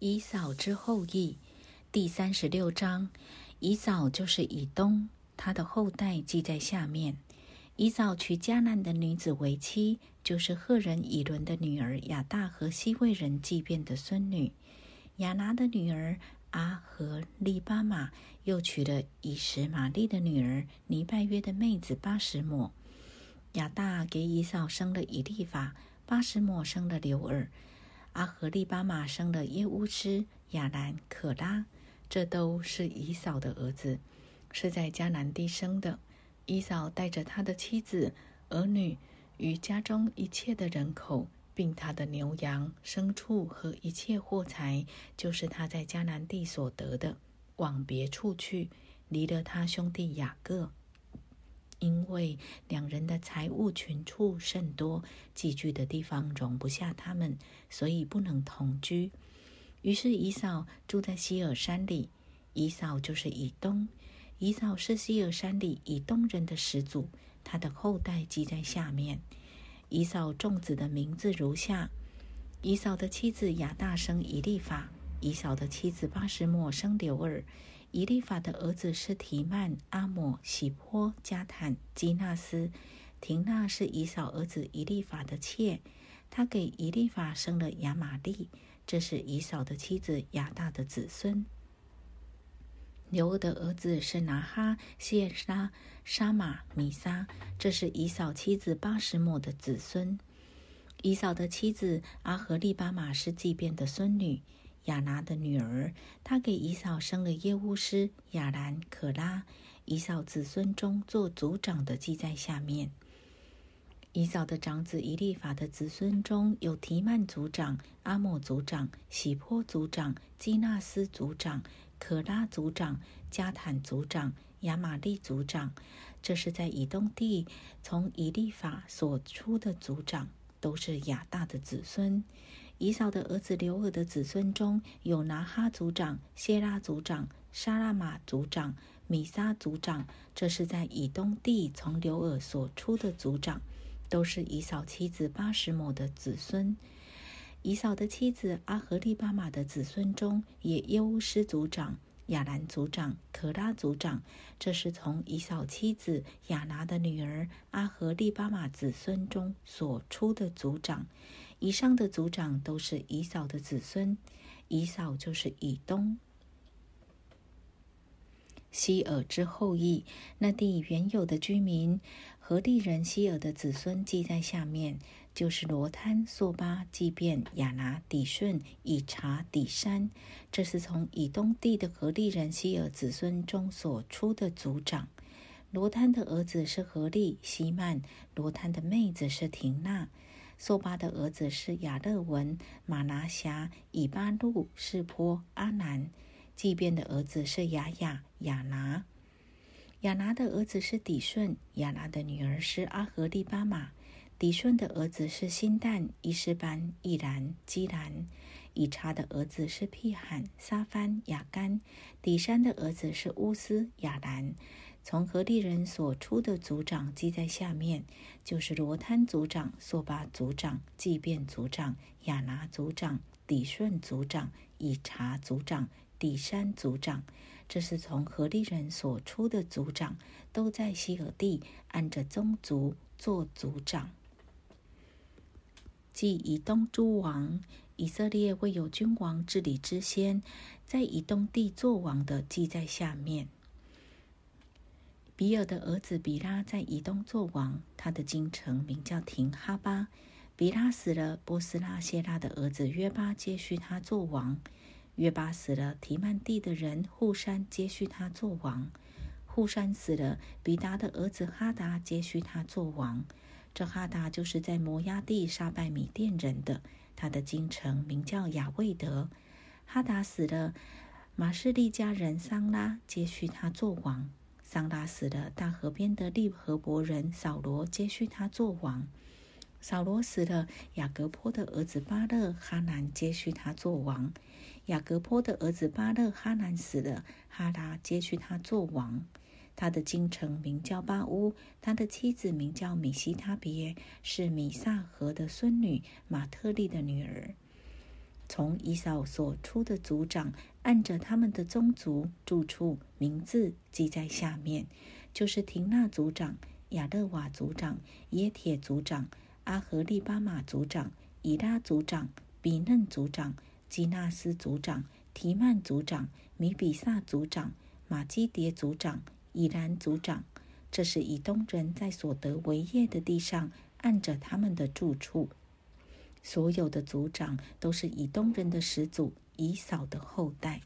以扫之后裔，第三十六章。以扫就是以东，他的后代记在下面。以扫娶迦南的女子为妻，就是赫人以伦的女儿亚大和西魏人祭便的孙女。亚拿的女儿阿和利巴玛又娶了以实玛利的女儿尼拜约的妹子巴什抹。亚大给以扫生了以利法，巴什抹生了刘尔。阿和利巴马生了耶乌斯、亚兰、可拉，这都是以扫的儿子，是在迦南地生的。以扫带着他的妻子、儿女与家中一切的人口，并他的牛羊、牲畜和一切货财，就是他在迦南地所得的，往别处去，离了他兄弟雅各。因为两人的财物群畜甚多，寄居的地方容不下他们，所以不能同居。于是以扫住在希尔山里。以扫就是以东，以扫是希尔山里以东人的始祖，他的后代记在下面。以扫众子的名字如下：以扫的妻子亚大生以利法，以扫的妻子巴什莫生刘尔。以利法的儿子是提曼、阿抹、喜坡、加坦、基纳斯。廷娜是以扫儿子以利法的妾，他给以利法生了亚玛利，这是以扫的妻子亚大的子孙。刘尔的儿子是拿哈、谢沙、沙马、米沙，这是以扫妻子巴什莫的子孙。以扫的妻子阿和利巴玛是祭便的孙女。亚拿的女儿，她给以扫生了耶乌斯、亚兰、可拉。以扫子孙中做族长的记在下面。以扫的长子以利法的子孙中有提曼族长、阿莫族长、喜坡族长、基纳斯族长、可拉族长、加坦族长、亚玛利族长。这是在以东地从以利法所出的族长，都是亚大的子孙。以扫的儿子刘尔的子孙中有拿哈族长、谢拉族长、沙拉玛族长、米沙族长，这是在以东地从刘尔所出的族长，都是以扫妻子八十亩的子孙。以扫的妻子阿和利巴玛的子孙中也耶乌斯族长、亚兰族长、可拉族长，这是从以扫妻子亚拿的女儿阿和利巴玛子孙中所出的族长。以上的族长都是以扫的子孙，以扫就是以东。希尔之后裔，那地原有的居民，何地人希尔的子孙记在下面，就是罗滩、朔巴、即便、亚拿、底顺、以查、底山，这是从以东地的何利人希尔子孙中所出的族长。罗滩的儿子是何利、希曼，罗滩的妹子是廷娜。朔巴的儿子是亚勒文、马拿辖、以巴路、士坡、阿南；即便的儿子是雅雅、亚拿。亚拿的儿子是底顺，亚拿的女儿是阿和利巴玛。底顺的儿子是辛旦、伊斯班、易兰、基兰。以查的儿子是辟罕、沙番、雅干。底山的儿子是乌斯、雅兰。从何利人所出的族长记在下面，就是罗滩族长、索巴族长、祭便族长、亚拿族长、底顺族长、以查族长、底山族长。这是从何利人所出的族长，都在希尔地按着宗族做族长。即以东诸王，以色列未有君王治理之先，在以东地作王的记在下面。比尔的儿子比拉在以东作王，他的京城名叫廷哈巴。比拉死了，波斯拉谢拉的儿子约巴接续他做王。约巴死了，提曼地的人户山接续他做王。户山死了，比达的儿子哈达接续他做王。这哈达就是在摩崖地杀败米甸人的，他的京城名叫雅未德。哈达死了，马士利家人桑拉接续他做王。桑拉死了，大河边的利和伯人扫罗接续他做王。扫罗死了，雅各坡的儿子巴勒哈南接续他做王。雅各坡的儿子巴勒哈南死了，哈拉接续他做王。他的京城名叫巴乌，他的妻子名叫米西他别，是米萨河的孙女马特利的女儿。从伊扫所出的族长，按着他们的宗族住处名字记在下面，就是廷纳族长、亚勒瓦族长、耶铁族长、阿和利巴马族长、以拉族长、比嫩族长、基纳斯族长、提曼族长、米比萨族长、马基迭族长、以然族长。这是以东人在所得为业的地上，按着他们的住处。所有的族长都是以东人的始祖以扫的后代。